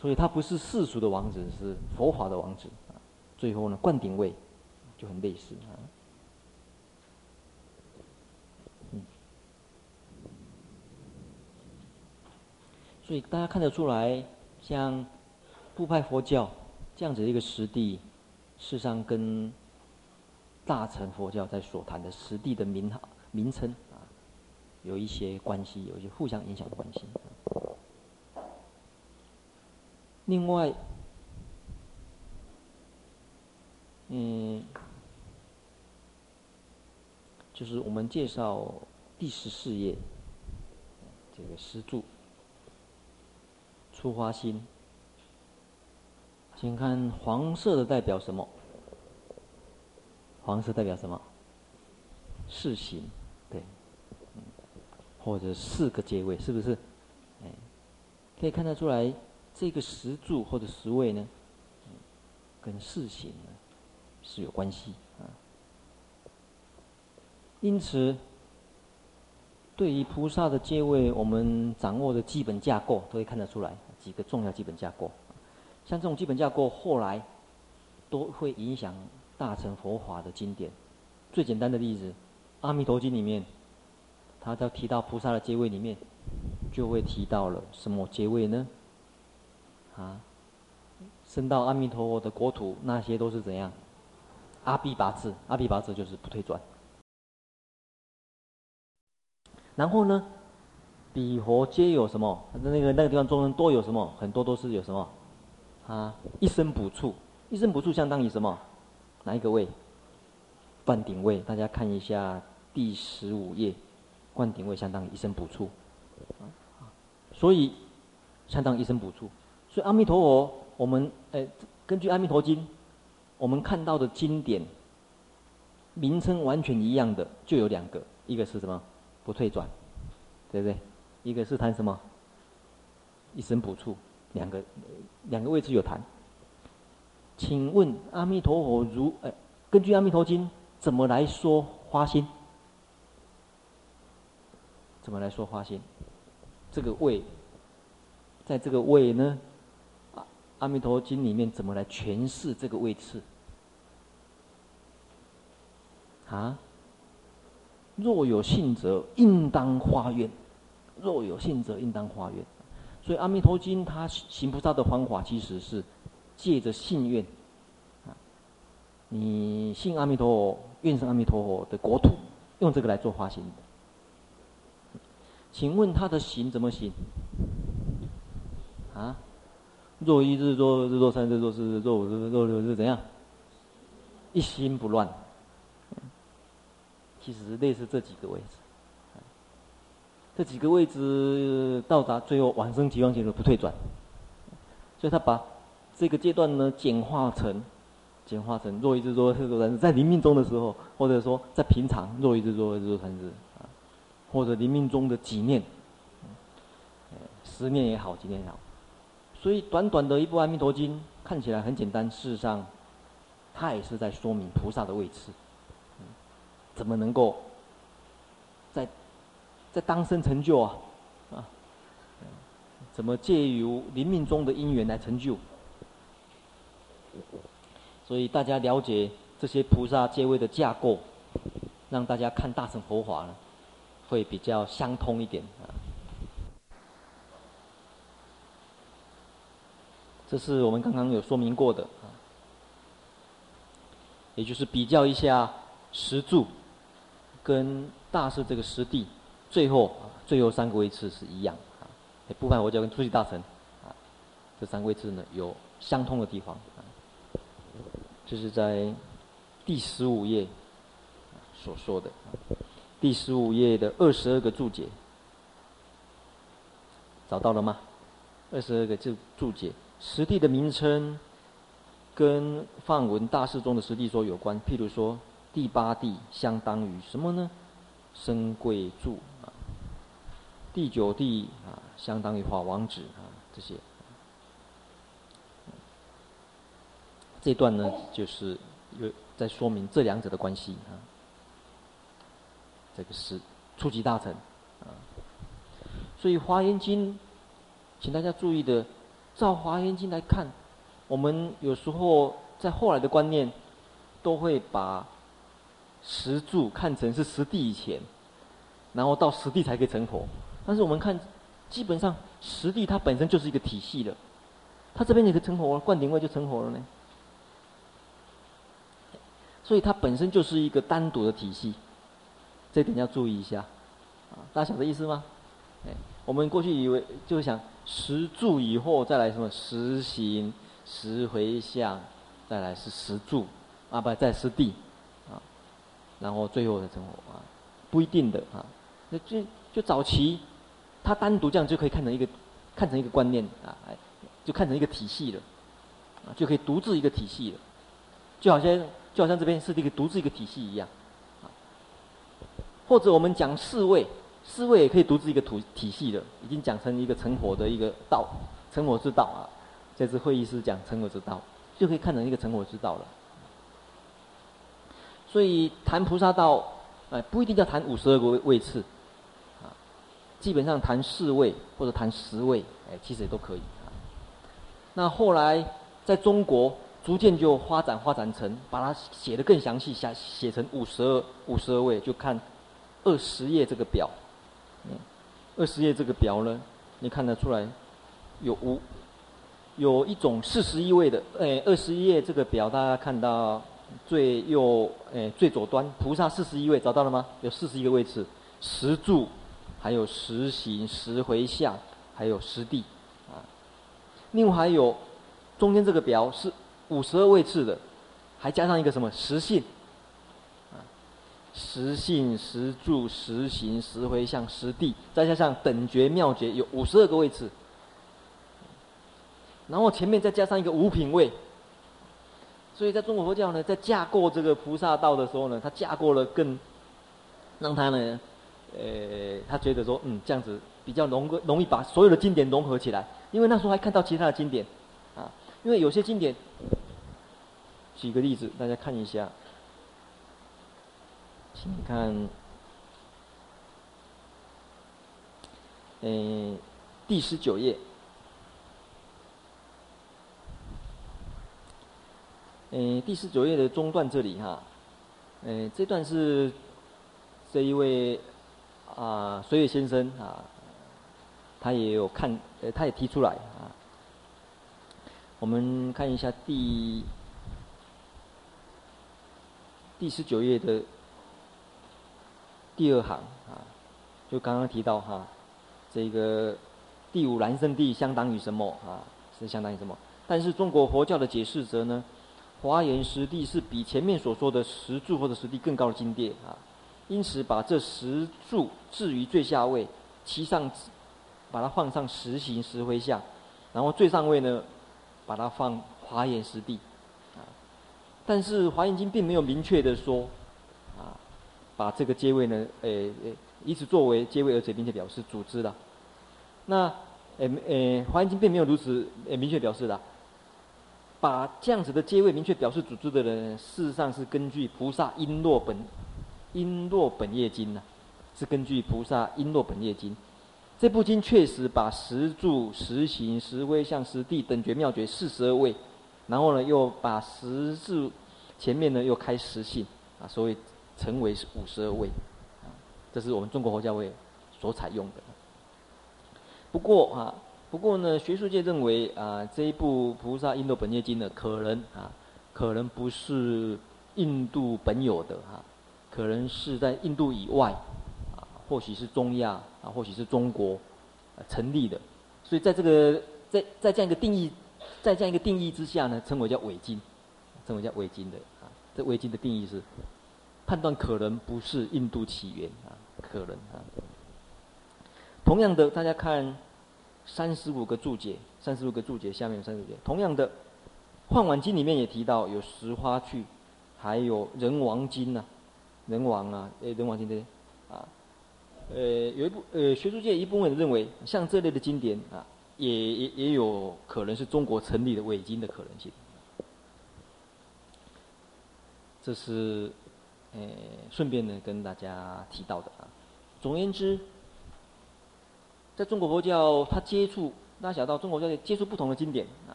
所以他不是世俗的王子，是佛法的王子。啊最后呢，灌顶位就很类似啊。嗯，所以大家看得出来，像布派佛教这样子的一个实地，事实上跟大乘佛教在所谈的实地的名号名称啊，有一些关系，有一些互相影响的关系。另外，嗯，就是我们介绍第十四页这个诗注初花心，请看黄色的代表什么？黄色代表什么？四行，对，或者四个结尾，是不是？哎，可以看得出来。这个十住或者十位呢，跟四行呢是有关系啊。因此，对于菩萨的阶位，我们掌握的基本架构都会看得出来几个重要基本架构。像这种基本架构，后来都会影响大乘佛法的经典。最简单的例子，《阿弥陀经》里面，他在提到菩萨的阶位里面，就会提到了什么阶位呢？啊，升到阿弥陀佛的国土，那些都是怎样？阿鞞跋致，阿鞞跋致就是不退转。然后呢，彼佛皆有什么？那个那个地方众生都有什么？很多都是有什么？啊，一生补处，一生补处相当于什么？哪一个位？灌顶位。大家看一下第十五页，灌顶位相当于一生补处。所以，相当于一生补处。阿弥陀佛，我们呃，根据《阿弥陀经》，我们看到的经典名称完全一样的，就有两个，一个是什么？不退转，对不对？一个是谈什么？一生补处。两个两个位置有谈，请问阿弥陀佛如呃，根据《阿弥陀经》怎么来说花心？怎么来说花心？这个位，在这个位呢，《阿弥陀经》里面怎么来诠释这个位次？啊？若有信者，应当发愿；若有信者，应当发愿。所以《阿弥陀经》它行菩萨的方法，其实是借着信愿，啊，你信阿弥陀佛，愿生阿弥陀佛的国土，用这个来做发心。请问他的行怎么行？啊，若一日，若二日，若三日，若四日，若五日，若六日，怎样？一心不乱。其实类似这几个位置。这几个位置到达最后往生极乐境不退转，所以他把这个阶段呢简化成，简化成若一日若二日若三日，在临命中的时候，或者说在平常若一日若二日若三日啊，或者临命中的几念，十念也好，几念也好，所以短短的一部《阿弥陀经》看起来很简单，事实上，它也是在说明菩萨的位次，怎么能够在。在当生成就啊，啊，怎么借由临命终的因缘来成就？所以大家了解这些菩萨阶位的架构，让大家看大乘佛法呢，会比较相通一点啊。这是我们刚刚有说明过的啊，也就是比较一下石柱跟大士这个实地。最后，最后三个位次是一样啊。部派佛教跟初级大乘啊，这三个位次呢有相通的地方啊。这是在第十五页所说的，第十五页的二十二个注解，找到了吗？二十二个注注解，实地的名称跟梵文大师中的实地说有关。譬如说，第八地相当于什么呢？生贵住。第九地啊，相当于法王子啊，这些。这段呢，就是有在说明这两者的关系啊。这个是初级大乘啊，所以《华严经》，请大家注意的，照《华严经》来看，我们有时候在后来的观念，都会把石柱看成是实地以前，然后到实地才可以成佛。但是我们看，基本上实地它本身就是一个体系的，它这边也可以成佛了，灌顶位就成佛了呢。所以它本身就是一个单独的体系，这点要注意一下，啊，大家晓得意思吗？哎，我们过去以为就是想十住以后再来什么十行、十回向，再来是十住，啊不再实地，啊，然后最后才成佛啊，不一定的啊，那就就早期。他单独这样就可以看成一个，看成一个观念啊，就看成一个体系了，啊，就可以独自一个体系了，就好像就好像这边是一个独自一个体系一样，啊，或者我们讲四位，四位也可以独自一个土体系了，已经讲成一个成佛的一个道，成佛之道啊，这次会议是讲成佛之道，就可以看成一个成佛之道了。所以谈菩萨道，哎，不一定要谈五十二个位位次，啊，基本上谈四位或者谈十位，哎，其实也都可以啊。那后来在中国逐渐就发展发展成，把它写得更详细，写写成五十二五十二位，就看二十页这个表，二十页这个表呢，你看得出来有五有一种四十一位的，哎，二十一页这个表大家看到。最右，诶，最左端，菩萨四十一位，找到了吗？有四十一个位置，十住，还有十行、十回向，还有十地，啊。另外还有中间这个表是五十二位次的，还加上一个什么十信，啊，十信、十住、实行、十回向、实地，再加上等觉妙觉，有五十二个位次。然后前面再加上一个五品位。所以在中国佛教呢，在架构这个菩萨道的时候呢，他架构了更，让他呢，呃，他觉得说，嗯，这样子比较容容易把所有的经典融合起来。因为那时候还看到其他的经典，啊，因为有些经典，举个例子，大家看一下，你看，呃，第十九页。诶，第十九页的中段这里哈，诶，这段是这一位啊，水月先生啊，他也有看，呃，他也提出来啊。我们看一下第第十九页的第二行啊，就刚刚提到哈，这个第五蓝圣地相当于什么啊？是相当于什么？但是中国佛教的解释则呢？华严十地是比前面所说的十柱或者十地更高的境界啊，因此把这十柱置于最下位，其上把它放上十行十回向，然后最上位呢，把它放华严十地啊。但是华严经并没有明确的说，把这个阶位呢，诶诶，以此作为阶位而且并且表示组织的。那诶诶，华严经并没有如此诶明确表示的。把这样子的阶位明确表示组织的人，事实上是根据《菩萨璎珞本璎珞本业经》呐，是根据《菩萨璎珞本业经》这部经确实把十住、十行、十回向、十地等觉妙觉四十二位，然后呢又把十字前面呢又开十性啊，所以成为五十二位啊，这是我们中国佛教会所采用的。不过啊。不过呢，学术界认为啊，这一部《菩萨印度本业经》呢，可能啊，可能不是印度本有的哈、可能是在印度以外，啊，或许是中亚啊，或许是中国、啊、成立的。所以在这个在在这样一个定义，在这样一个定义之下呢，称为叫伪经，称为叫伪经的啊。这伪经的定义是判断可能不是印度起源啊，可能啊。同样的，大家看。三十五个注解，三十五个注解下面有三十五个。同样的，《梵网经》里面也提到有十花去，还有人王经呐、啊，人王啊，诶，人王经这些，啊，呃，有一部呃，学术界一部分认为，像这类的经典啊，也也也有可能是中国成立的伪经的可能性。这是呃，顺便呢跟大家提到的啊。总而言之。在中国佛教，他接触，大家想到中国佛教接触不同的经典啊，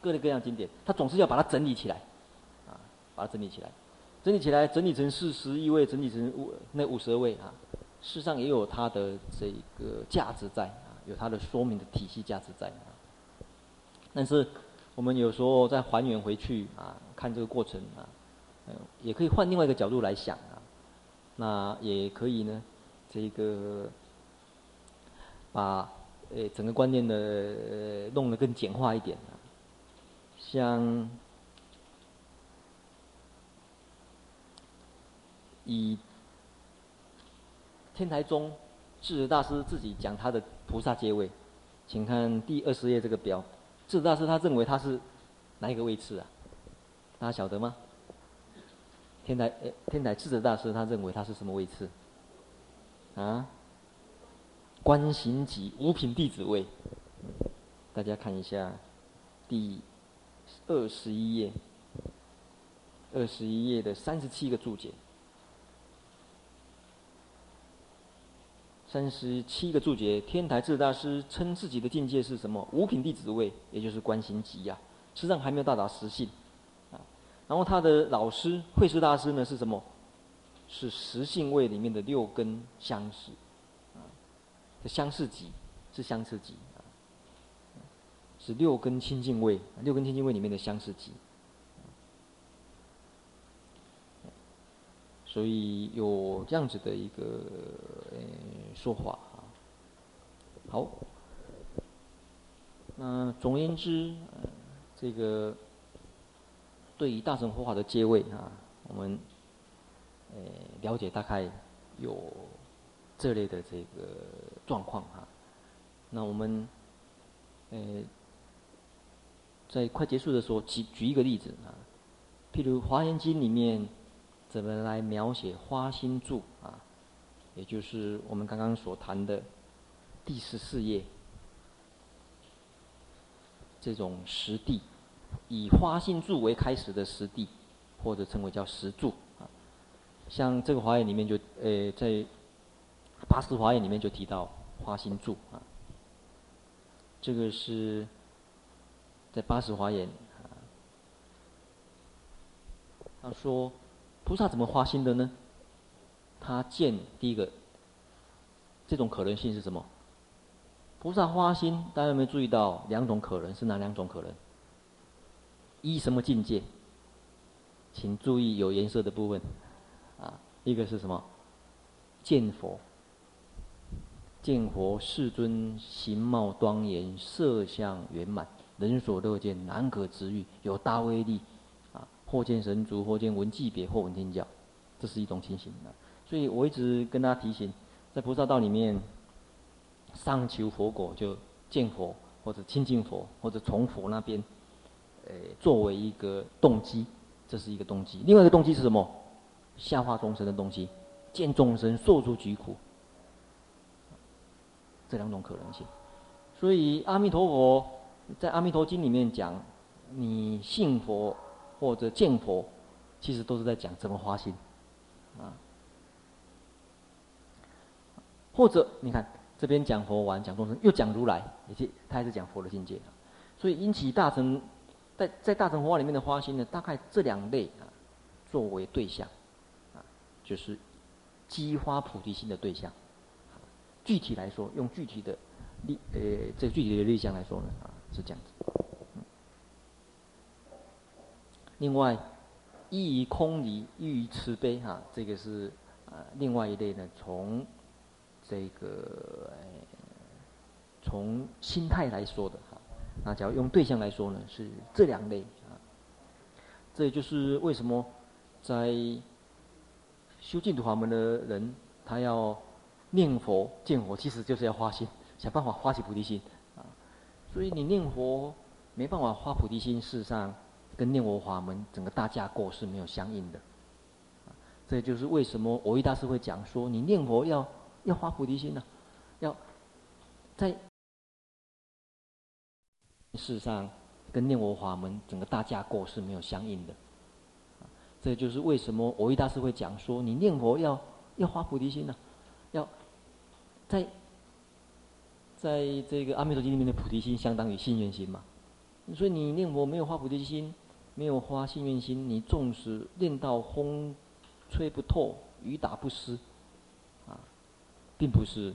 各类各样经典，他总是要把它整理起来，啊，把它整理起来，整理起来，整理成四十一位，整理成五那五十二位啊，事实上也有它的这个价值在啊，有它的说明的体系价值在啊。但是我们有时候再还原回去啊，看这个过程啊，嗯，也可以换另外一个角度来想啊，那也可以呢，这个。把呃整个观念的呃弄得更简化一点啊，像以天台宗智者大师自己讲他的菩萨阶位，请看第二十页这个表，智者大师他认为他是哪一个位次啊？大家晓得吗？天台呃天台智者大师他认为他是什么位次？啊？观行级五品弟子位，大家看一下第二十一页，二十一页的三十七个注解。三十七个注解，天台智大师称自己的境界是什么？五品弟子位，也就是观行级呀。实际上还没有到达实性。然后他的老师慧师大师呢是什么？是十性位里面的六根相识啊，这相似级是相似级啊，是六根清净位，六根清净位里面的相似级。所以有这样子的一个呃说法啊。好，那总而言之，这个对于大乘佛法的阶位啊，我们呃了解大概有这类的这个状况哈。那我们呃在快结束的时候举举一个例子啊，譬如《华严经》里面。怎么来描写花心住啊？也就是我们刚刚所谈的第十四页这种实地，以花心柱为开始的十地，或者称为叫石柱啊。像这个华严里面就呃，在八十华严里面就提到花心柱啊。这个是在八十华严啊，他说。菩萨怎么花心的呢？他见第一个，这种可能性是什么？菩萨花心，大家有没有注意到两种可能？是哪两种可能？一什么境界？请注意有颜色的部分，啊，一个是什么？见佛，见佛世尊形貌庄严，色相圆满，人所乐见，难可知遇，有大威力。啊或见神足，或见闻偈别，或闻天教，这是一种情形啊。所以我一直跟大家提醒，在菩萨道里面，上求佛果就见佛，或者亲近佛，或者从佛那边，呃，作为一个动机，这是一个动机。另外一个动机是什么？下化众生的动机，见众生受诸疾苦，这两种可能性。所以阿弥陀佛在《阿弥陀经》里面讲，你信佛。或者见佛，其实都是在讲怎么花心，啊，或者你看这边讲佛完讲众生，又讲如来，也是他还是讲佛的境界，所以引起大乘在在大乘佛法里面的花心呢，大概这两类啊，作为对象，啊，就是激发菩提心的对象。具体来说，用具体的例呃这个具体的例象来说呢，啊，是这样子。另外，依于空理，依于慈悲，哈，这个是呃另外一类呢。从这个从心态来说的，那假如用对象来说呢，是这两类啊。这也就是为什么在修净土法门的人，他要念佛见佛，其实就是要花心，想办法发起菩提心啊。所以你念佛没办法发菩提心，事实上。跟念佛法门整个大架构是没有相应的，这就是为什么我一大师会讲说，你念佛要要发菩提心呢、要在事实上跟念佛法门整个大架构是没有相应的，这就是为什么我一大师会讲说，你念佛要要发菩提心呢、要在在这个阿弥陀经里面的菩提心相当于信愿心嘛，所以你念佛没有发菩提心。没有发信愿心，你纵使练到风吹不透、雨打不湿，啊，并不是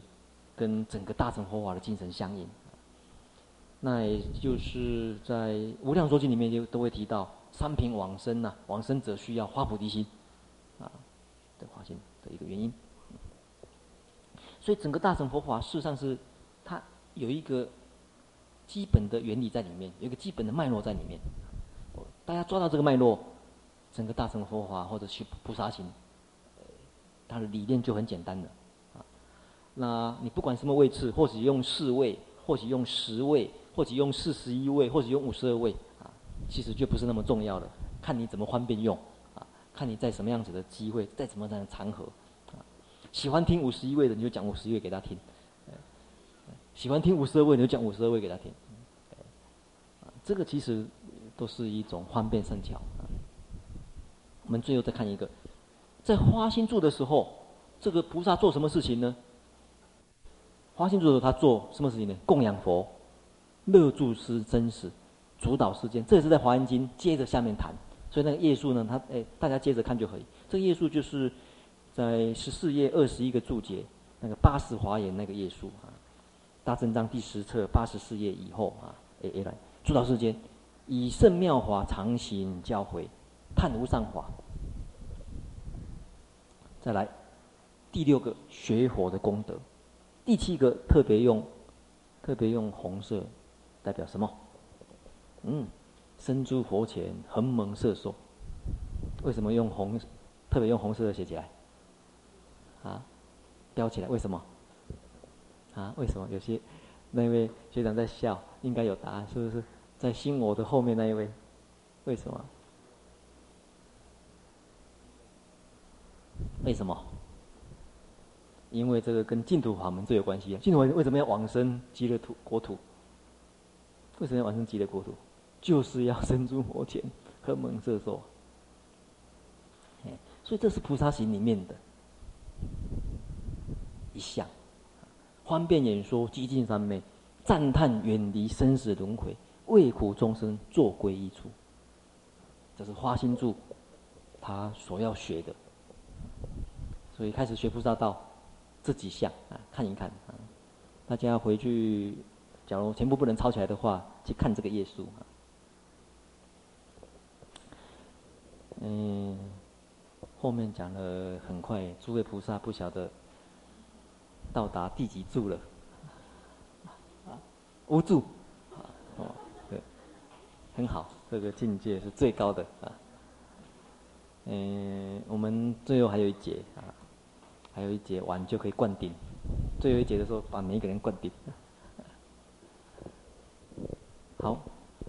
跟整个大乘佛法的精神相应。那也就是在《无量寿经》里面就都会提到，三品往生呐、啊，往生者需要发菩提心，啊，的发心的一个原因。所以整个大乘佛法事实上是它有一个基本的原理在里面，有一个基本的脉络在里面。大家抓到这个脉络，整个大乘佛法或者去菩萨行，它的理念就很简单了啊。那你不管什么位次，或许用四位，或许用十位，或许用四十一位，或者用五十二位啊，其实就不是那么重要了。看你怎么方便用啊，看你在什么样子的机会，在什么样的场合啊。喜欢听五十一位的，你就讲五十一位给他听；喜欢听五十二位，你就讲五十二位给他听。这个其实。都是一种方便善巧。我们最后再看一个，在花心住的时候，这个菩萨做什么事情呢？华歆助他做什么事情呢？供养佛，乐住是真实，主导世间。这也是在《华严经》接着下面谈。所以那个页数呢，他哎，大家接着看就可以。这个页数就是在十四页二十一个注解，那个八十华严那个页数啊，大正章第十册八十四页以后啊，哎哎来，主导世间，以圣妙法常行教诲，叹无上法。再来，第六个学佛的功德，第七个特别用特别用红色代表什么？嗯。身诸佛前，横蒙摄受。为什么用红？特别用红色的写起来？啊，标起来？为什么？啊，为什么？有些那位学长在笑，应该有答案，是不是？在心我的后面那一位，为什么？为什么？因为这个跟净土法门最有关系啊！净土为什么要往生极乐土国土？为什么要往生极乐国土？就是要身诸佛前，恒蒙摄受。所以这是菩萨行里面的一项。方便演说，极尽三昧，赞叹远离生死轮回，为苦众生作归一处。这是华歆助他所要学的。所以开始学菩萨道，这几项啊，看一看啊。大家回去，假如全部不能抄起来的话，去看这个页数。嗯，后面讲了很快，诸位菩萨不晓得到达第几柱了，啊，无柱，啊，哦，对，很好，这个境界是最高的啊。嗯，我们最后还有一节啊，还有一节完就可以灌顶，最后一节的时候把每一个人灌顶。好，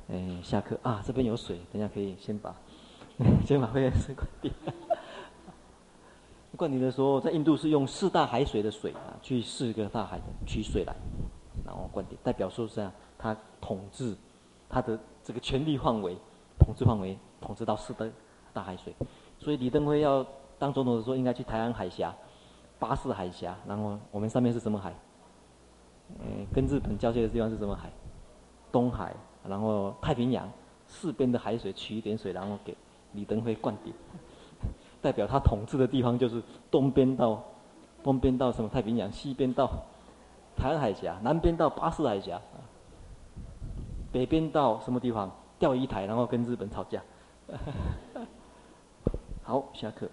嗯，下课啊，这边有水，等下可以先把。先把会员师灌掉。灌顶的时候，在印度是用四大海水的水啊，去四个大海取水来，然后灌顶，代表说是啊，他统治他的这个权力范围，统治范围统治到四大大海水。所以李登辉要当总统的时候，应该去台湾海峡、巴士海峡，然后我们上面是什么海？嗯，跟日本交界的地方是什么海？东海，然后太平洋四边的海水取一点水，然后给。李登辉灌顶，代表他统治的地方就是东边到东边到什么太平洋，西边到台湾海峡，南边到巴士海峡，北边到什么地方？钓鱼台，然后跟日本吵架。好，下课。